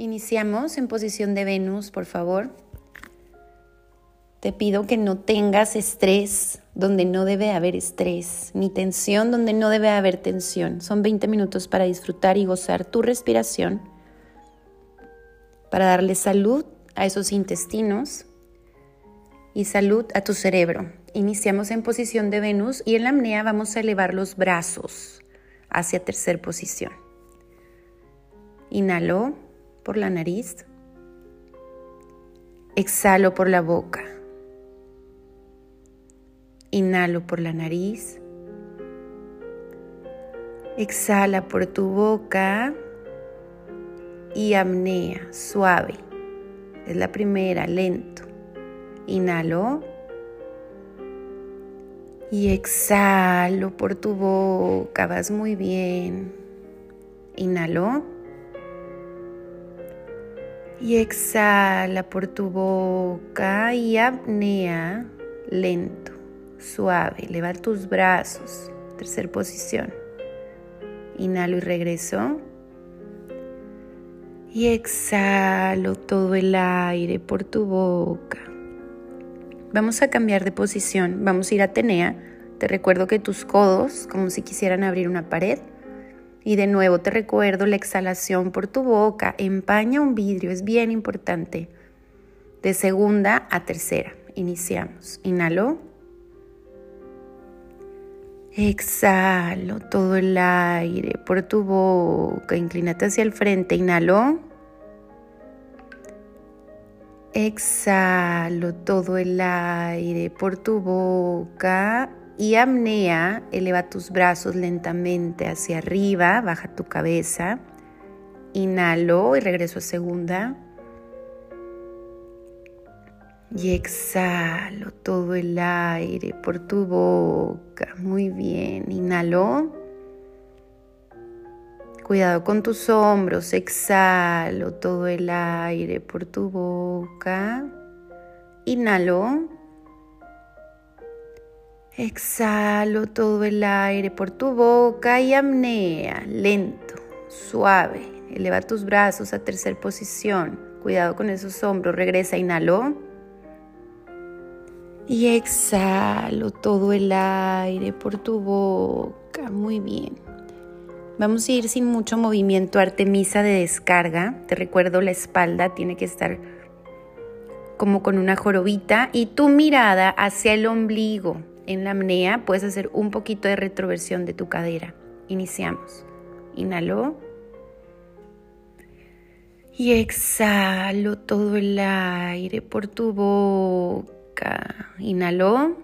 Iniciamos en posición de Venus, por favor. Te pido que no tengas estrés donde no debe haber estrés, ni tensión donde no debe haber tensión. Son 20 minutos para disfrutar y gozar tu respiración, para darle salud a esos intestinos y salud a tu cerebro. Iniciamos en posición de Venus y en la apnea vamos a elevar los brazos hacia tercer posición. Inhalo por la nariz. Exhalo por la boca. Inhalo por la nariz. Exhala por tu boca y apnea, suave. Es la primera, lento. Inhalo y exhalo por tu boca. Vas muy bien. Inhalo y exhala por tu boca y apnea lento suave. Eleva tus brazos. Tercer posición. Inhalo y regreso. Y exhalo todo el aire por tu boca. Vamos a cambiar de posición. Vamos a ir a Atenea. Te recuerdo que tus codos, como si quisieran abrir una pared. Y de nuevo te recuerdo la exhalación por tu boca. Empaña un vidrio, es bien importante. De segunda a tercera. Iniciamos. Inhalo. Exhalo todo el aire por tu boca. Inclínate hacia el frente. Inhalo. Exhalo todo el aire por tu boca. Y apnea, eleva tus brazos lentamente hacia arriba, baja tu cabeza. Inhalo y regreso a segunda. Y exhalo todo el aire por tu boca. Muy bien. Inhalo. Cuidado con tus hombros. Exhalo todo el aire por tu boca. Inhalo. Exhalo todo el aire por tu boca y apnea. Lento, suave. Eleva tus brazos a tercera posición. Cuidado con esos hombros. Regresa. Inhalo. Y exhalo todo el aire por tu boca. Muy bien. Vamos a ir sin mucho movimiento Artemisa de descarga. Te recuerdo la espalda tiene que estar como con una jorobita y tu mirada hacia el ombligo. En la apnea puedes hacer un poquito de retroversión de tu cadera. Iniciamos. Inhalo. Y exhalo todo el aire por tu boca Inhaló.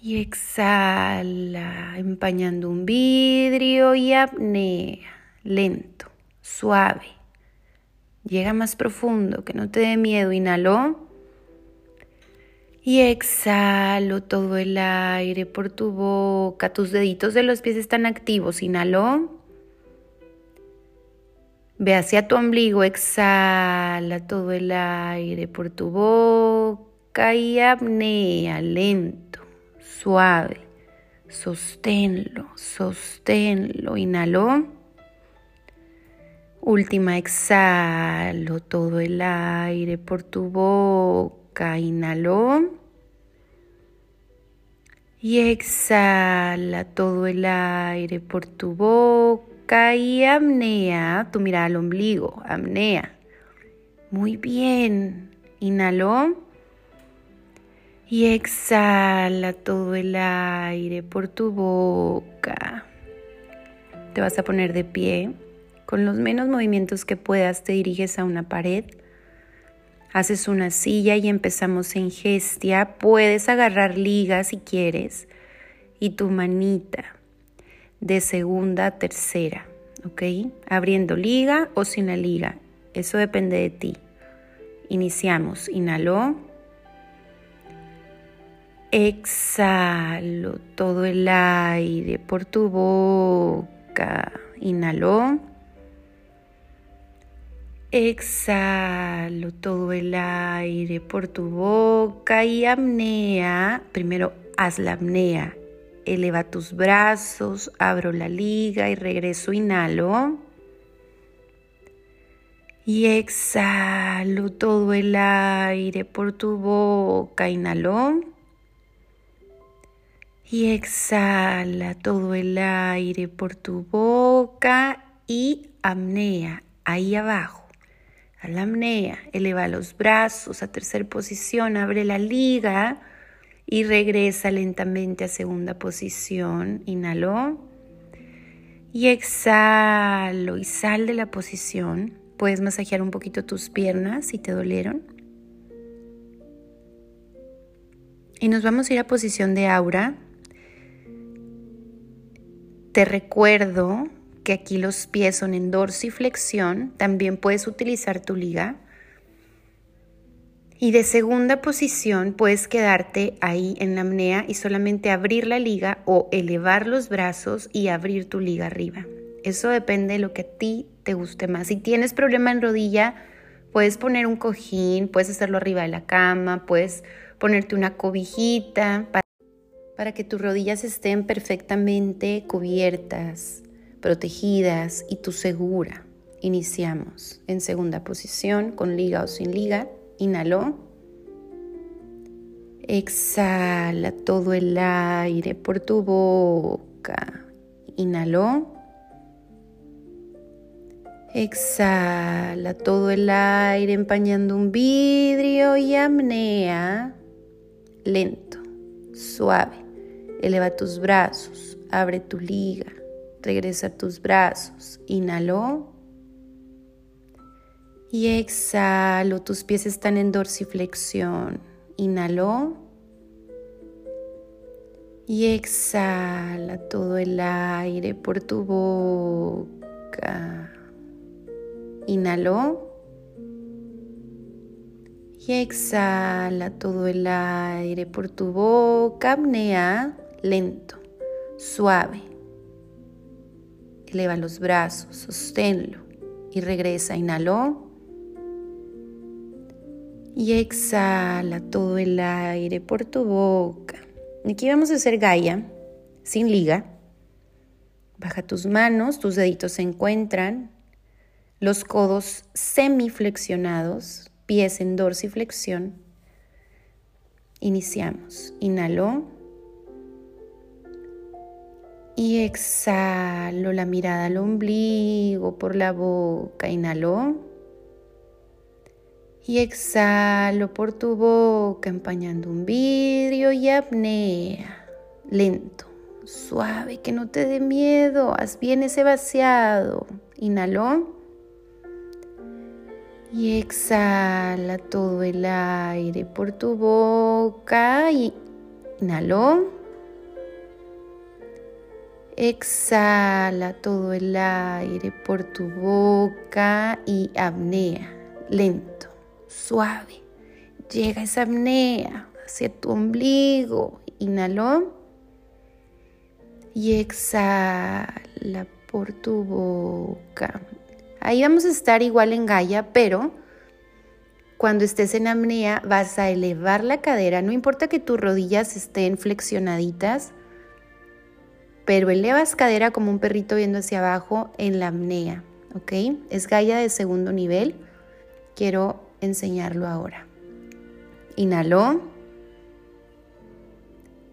Y exhala, empañando un vidrio y apnea, lento, suave. Llega más profundo, que no te dé miedo. Inhaló. Y exhalo todo el aire por tu boca. Tus deditos de los pies están activos. Inhaló. Ve hacia tu ombligo, exhala todo el aire por tu boca y apnea lento, suave. Sosténlo, sosténlo. Inhaló. Última, exhalo todo el aire por tu boca. Inhaló. Y exhala todo el aire por tu boca y apnea, tu mirada al ombligo, apnea. Muy bien. Inhaló. Y exhala todo el aire por tu boca. Te vas a poner de pie. Con los menos movimientos que puedas te diriges a una pared. Haces una silla y empezamos en gestia. Puedes agarrar liga si quieres. Y tu manita de segunda a tercera, ¿ok? Abriendo liga o sin la liga, eso depende de ti. Iniciamos, inhaló, exhalo todo el aire por tu boca, inhaló, exhalo todo el aire por tu boca y apnea, primero haz la apnea, eleva tus brazos, abro la liga y regreso, inhalo. Y exhalo todo el aire por tu boca. Inhaló. Y exhala todo el aire por tu boca y apnea ahí abajo. A la apnea, eleva los brazos a tercera posición, abre la liga y regresa lentamente a segunda posición. Inhaló y exhalo y sal de la posición. Puedes masajear un poquito tus piernas si te dolieron. Y nos vamos a ir a posición de aura. Te recuerdo que aquí los pies son en dorsiflexión. También puedes utilizar tu liga. Y de segunda posición puedes quedarte ahí en la apnea y solamente abrir la liga o elevar los brazos y abrir tu liga arriba. Eso depende de lo que a ti te guste más. Si tienes problema en rodilla, puedes poner un cojín, puedes hacerlo arriba de la cama, puedes ponerte una cobijita para, para que tus rodillas estén perfectamente cubiertas, protegidas y tú segura. Iniciamos en segunda posición con liga o sin liga. Inhaló. Exhala todo el aire por tu boca. Inhaló. Exhala todo el aire empañando un vidrio y apnea. Lento, suave. Eleva tus brazos, abre tu liga, regresa tus brazos. Inhaló. Y exhalo, tus pies están en dorsiflexión. Inhaló. Y exhala todo el aire por tu boca. Inhaló. Y exhala todo el aire por tu boca. Apnea lento, suave. Eleva los brazos, sosténlo y regresa. Inhaló. Y exhala todo el aire por tu boca. Aquí vamos a hacer Gaia sin liga. Baja tus manos, tus deditos se encuentran los codos semiflexionados, pies en dorsiflexión. Iniciamos. Inhaló. Y exhalo la mirada al ombligo por la boca. Inhaló. Y exhalo por tu boca empañando un vidrio y apnea. Lento, suave, que no te dé miedo. Haz bien ese vaciado. Inhaló. Y exhala todo el aire por tu boca y inhaló. Exhala todo el aire por tu boca y apnea, lento, suave. Llega esa apnea hacia tu ombligo. Inhaló. Y exhala por tu boca. Ahí vamos a estar igual en Gaia, pero cuando estés en apnea vas a elevar la cadera, no importa que tus rodillas estén flexionaditas, pero elevas cadera como un perrito viendo hacia abajo en la apnea, ¿ok? Es Gaia de segundo nivel. Quiero enseñarlo ahora. Inhaló.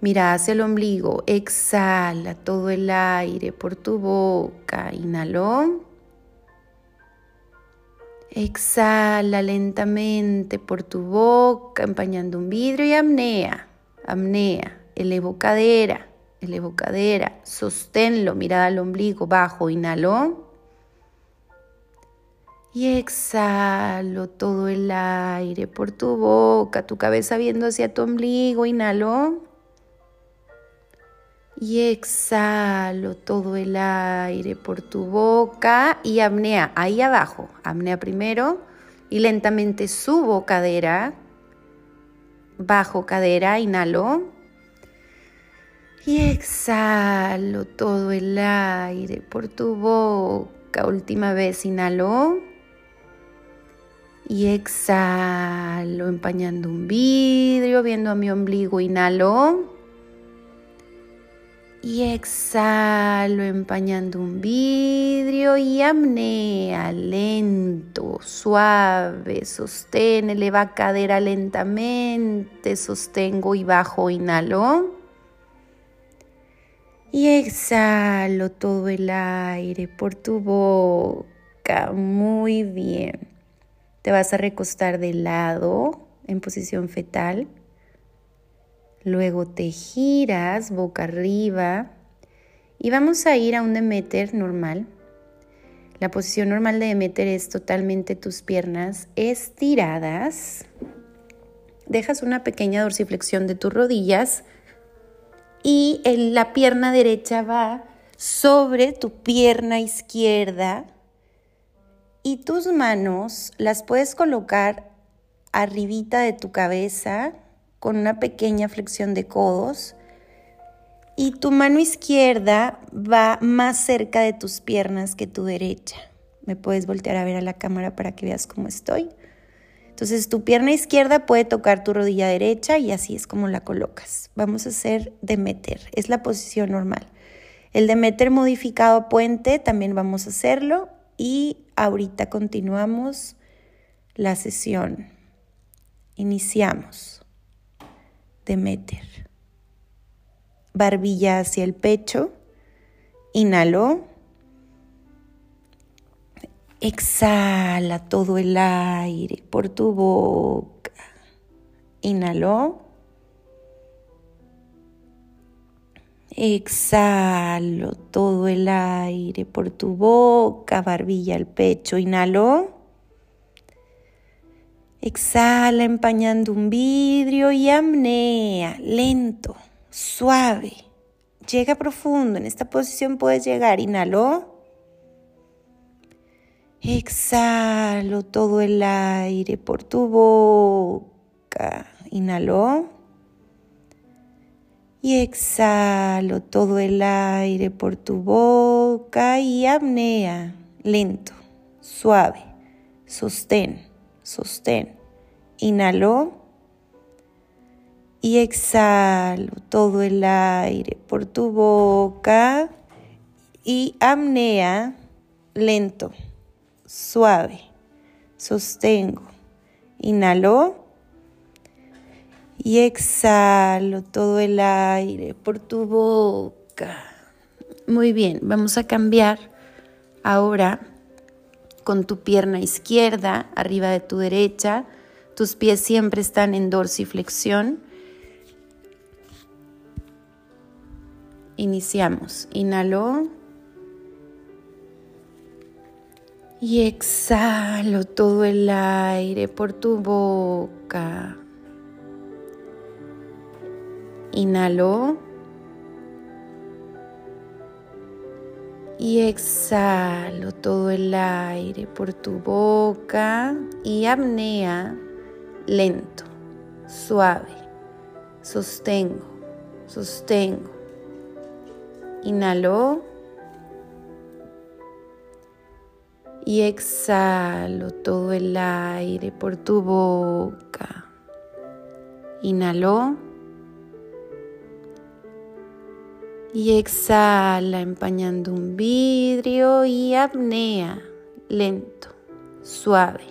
Mira hacia el ombligo. Exhala todo el aire por tu boca. Inhaló. Exhala lentamente por tu boca, empañando un vidrio y apnea. Apnea. Elevo cadera, elevo cadera. Sosténlo, mirada al ombligo, bajo. Inhaló. Y exhalo todo el aire por tu boca, tu cabeza viendo hacia tu ombligo. Inhaló y exhalo todo el aire por tu boca y apnea ahí abajo. Apnea primero y lentamente subo cadera, bajo cadera, inhalo y exhalo todo el aire por tu boca. Última vez, inhalo y exhalo empañando un vidrio, viendo a mi ombligo, inhalo Y exhalo empañando un vidrio y apnea lento, suave, sostén, eleva cadera lentamente, sostengo y bajo, inhalo. Y exhalo todo el aire por tu boca, muy bien. Te vas a recostar de lado en posición fetal. Luego te giras boca arriba y vamos a ir a un Demeter normal. La posición normal de Demeter es totalmente tus piernas estiradas. Dejas una pequeña dorsiflexión de tus rodillas y la pierna derecha va sobre tu pierna izquierda y tus manos las puedes colocar arribita de tu cabeza con una pequeña flexión de codos y tu mano izquierda va más cerca de tus piernas que tu derecha. Me puedes voltear a ver a la cámara para que veas cómo estoy. Entonces tu pierna izquierda puede tocar tu rodilla derecha y así es como la colocas. Vamos a hacer Demeter, es la posición normal. El Demeter modificado puente también vamos a hacerlo y ahorita continuamos la sesión. Iniciamos. Demeter. Barbilla hacia el pecho. Inhalo. Exhala todo el aire por tu boca. Inhalo. Exhalo todo el aire por tu boca, barbilla al pecho. Inhalo. Exhala empañando un vidrio y amnea, lento, suave. Llega profundo. En esta posición puedes llegar. Inhalo. Exhalo todo el aire por tu boca. Inhalo. Y exhalo todo el aire por tu boca y apnea, lento, suave. Sostén sostén. Inhalo y exhalo todo el aire por tu boca y apnea lento, suave. Sostengo. Inhalo y exhalo todo el aire por tu boca. Muy bien, vamos a cambiar ahora con tu pierna izquierda arriba de tu derecha. Tus pies siempre están en dorsiflexión. Iniciamos. Inhalo. Y exhalo todo el aire por tu boca. Inhalo. y exhalo todo el aire por tu boca y apnea lento, suave. Sostengo, sostengo. Inhalo y exhalo todo el aire por tu boca. Inhalo. Y exhala empañando un vidrio y apnea lento, suave.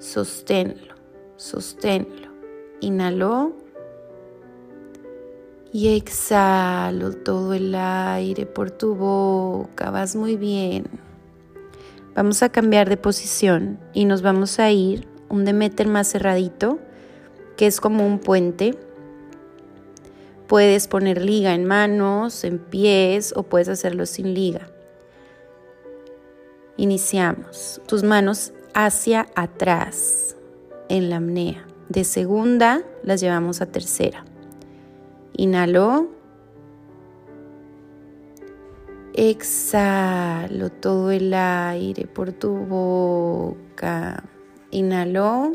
Sosténlo, sosténlo. Inhalo. Y exhalo todo el aire por tu boca. Vas muy bien. Vamos a cambiar de posición y nos vamos a ir un Demeter más cerradito, que es como un puente Puedes poner liga en manos, en pies o puedes hacerlo sin liga. Iniciamos. Tus manos hacia atrás en la apnea. De segunda las llevamos a tercera. Inhalo. Exhalo todo el aire por tu boca. Inhalo.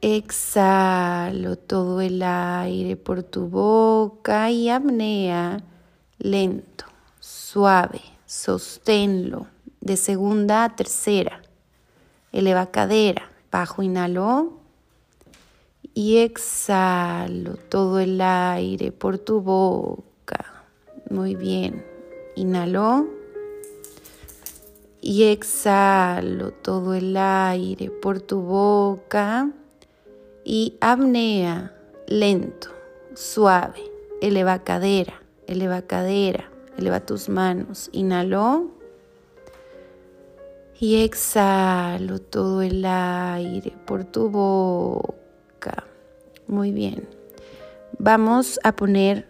Exhalo todo el aire por tu boca y apnea lento, suave, sosténlo de segunda a tercera. Eleva cadera, bajo inhalo y exhalo todo el aire por tu boca. Muy bien. Inhalo y exhalo todo el aire por tu boca y apnea lento, suave. Eleva cadera, eleva cadera, eleva tus manos. Inhalo y exhalo todo el aire por tu boca. Muy bien. Vamos a poner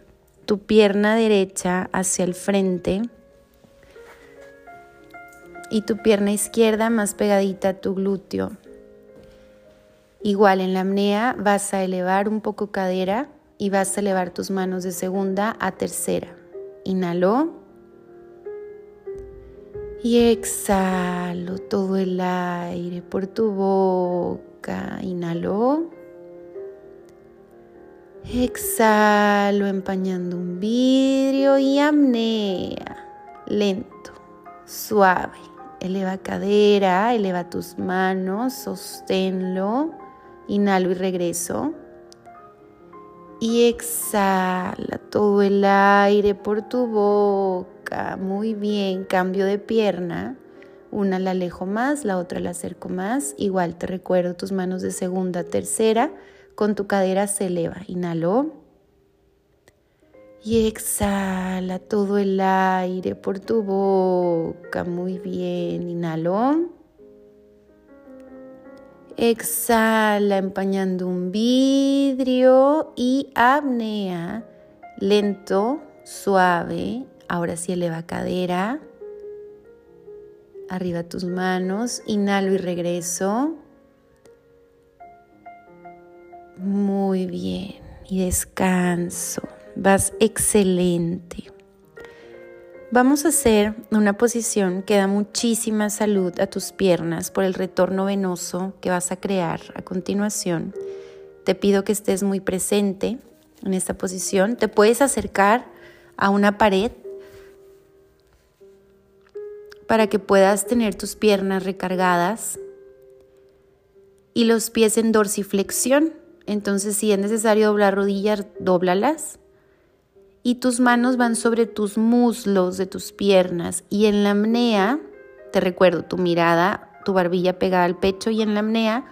tu pierna derecha hacia el frente y tu pierna izquierda más pegadita a tu glúteo. Igual en la apnea vas a elevar un poco cadera y vas a elevar tus manos de segunda a tercera. Inhalo y exhalo todo el aire por tu boca. Inhalo. Exhalo empañando un vidrio y apnea. Lento, suave. Eleva cadera, eleva tus manos, sosténlo. Inhalo y regreso. Y exhala todo el aire por tu boca. Muy bien, cambio de pierna. Una la alejo más, la otra la acerco más. Igual te recuerdo tus manos de segunda, tercera. Con tu cadera se eleva. Inhalo. Y exhala todo el aire por tu boca. Muy bien. Inhalo. Exhala empañando un vidrio y apnea. Lento, suave. Ahora sí eleva cadera. Arriba tus manos. Inhalo y regreso. Muy bien. Y descanso. Vas excelente. Vamos a hacer una posición que da muchísima salud a tus piernas por el retorno venoso que vas a crear a continuación. Te pido que estés muy presente en esta posición. Te puedes acercar a una pared para que puedas tener tus piernas recargadas y los pies en dorsiflexión. Entonces, si es necesario doblar rodillas, dóblalas y tus manos van sobre tus muslos de tus piernas y en la apnea, te recuerdo tu mirada, tu barbilla pegada al pecho y en la apnea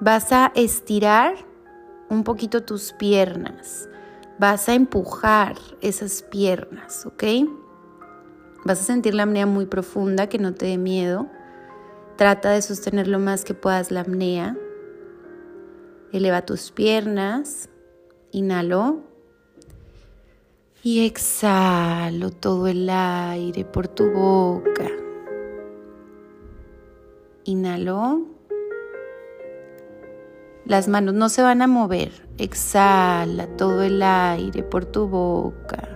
vas a estirar un poquito tus piernas, vas a empujar esas piernas, ¿ok? Vas a sentir la apnea muy profunda, que no te dé miedo. Trata de sostener lo más que puedas la apnea. Eleva tus piernas. Inhalo y exhalo todo el aire por tu boca. Inhalo. Las manos no se van a mover. Exhala todo el aire por tu boca.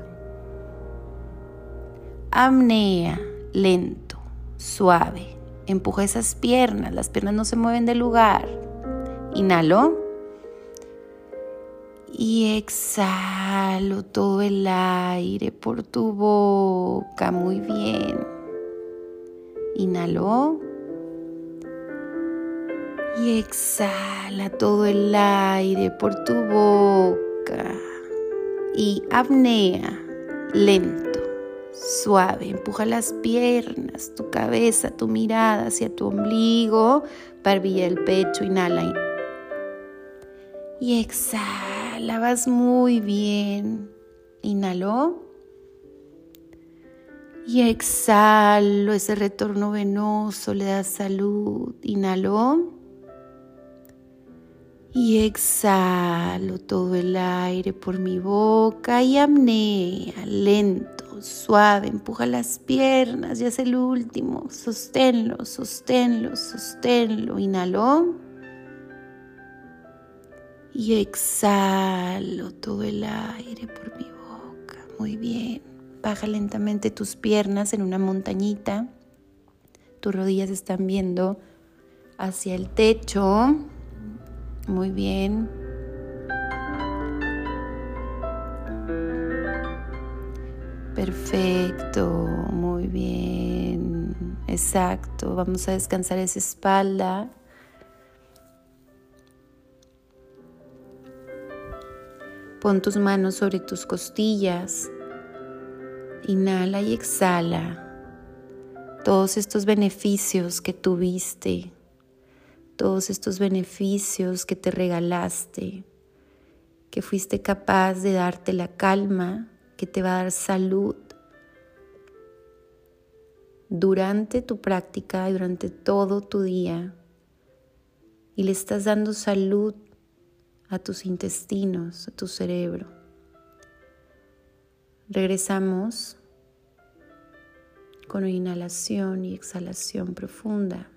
Amnea, lento, suave. Empuja esas piernas. Las piernas no se mueven del lugar. Inhalo y exhalo todo el aire por tu boca. Muy bien. Inhalo. Y exhala todo el aire por tu boca. Y apnea, lento, suave. Empuja las piernas, tu cabeza, tu mirada hacia tu ombligo, barbilla el pecho. Inhala. Y exhala vas muy bien. Inhalo. Y exhalo ese retorno venoso, le da salud. Inhalo. Y exhalo todo el aire por mi boca y apnea, lento, suave, empuja las piernas y hace el último. Sosténlo, sosténlo, sosténlo. Inhalo y exhalo todo el aire por mi boca. Muy bien. Baja lentamente tus piernas en una montañita. Tus rodillas están viendo hacia el techo. Muy bien. Perfecto, muy bien. Exacto. Vamos a descansar esa espalda. Pon tus manos sobre tus costillas. Inhala y exhala todos estos beneficios que tuviste, todos estos beneficios que te regalaste, que fuiste capaz de darte la calma que te va a dar salud durante tu práctica y durante todo tu día. Y le estás dando salud a tus intestinos, a tu cerebro. Regresamos con inhalación y exhalación profunda.